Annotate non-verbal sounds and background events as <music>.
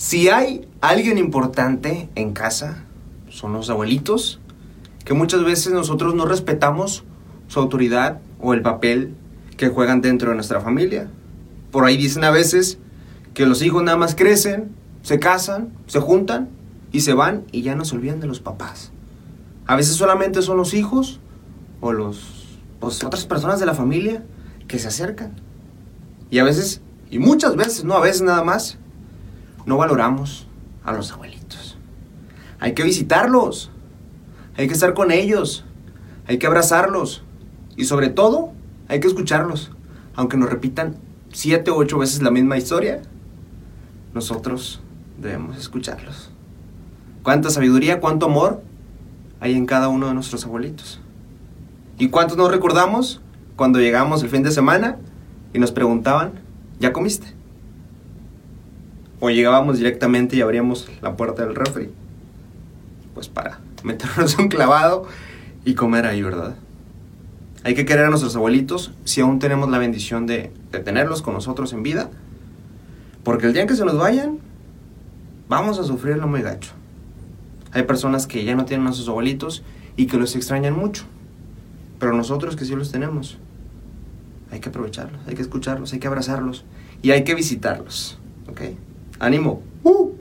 Si hay alguien importante en casa, son los abuelitos, que muchas veces nosotros no respetamos su autoridad o el papel que juegan dentro de nuestra familia. Por ahí dicen a veces que los hijos nada más crecen, se casan, se juntan y se van y ya no se olvidan de los papás. A veces solamente son los hijos o los pues, otras personas de la familia que se acercan. Y a veces, y muchas veces, no a veces nada más, no valoramos a los abuelitos. Hay que visitarlos, hay que estar con ellos, hay que abrazarlos y sobre todo hay que escucharlos. Aunque nos repitan siete u ocho veces la misma historia, nosotros debemos escucharlos. Cuánta sabiduría, cuánto amor hay en cada uno de nuestros abuelitos. ¿Y cuántos nos recordamos cuando llegamos el fin de semana y nos preguntaban, ¿ya comiste? O llegábamos directamente y abríamos la puerta del refri. Pues para <laughs> meternos un clavado y comer ahí, ¿verdad? Hay que querer a nuestros abuelitos si aún tenemos la bendición de, de tenerlos con nosotros en vida. Porque el día en que se nos vayan, vamos a sufrirlo muy gacho. Hay personas que ya no tienen a sus abuelitos y que los extrañan mucho. Pero nosotros que sí los tenemos, hay que aprovecharlos, hay que escucharlos, hay que abrazarlos y hay que visitarlos. ¿Ok? animal. Woo!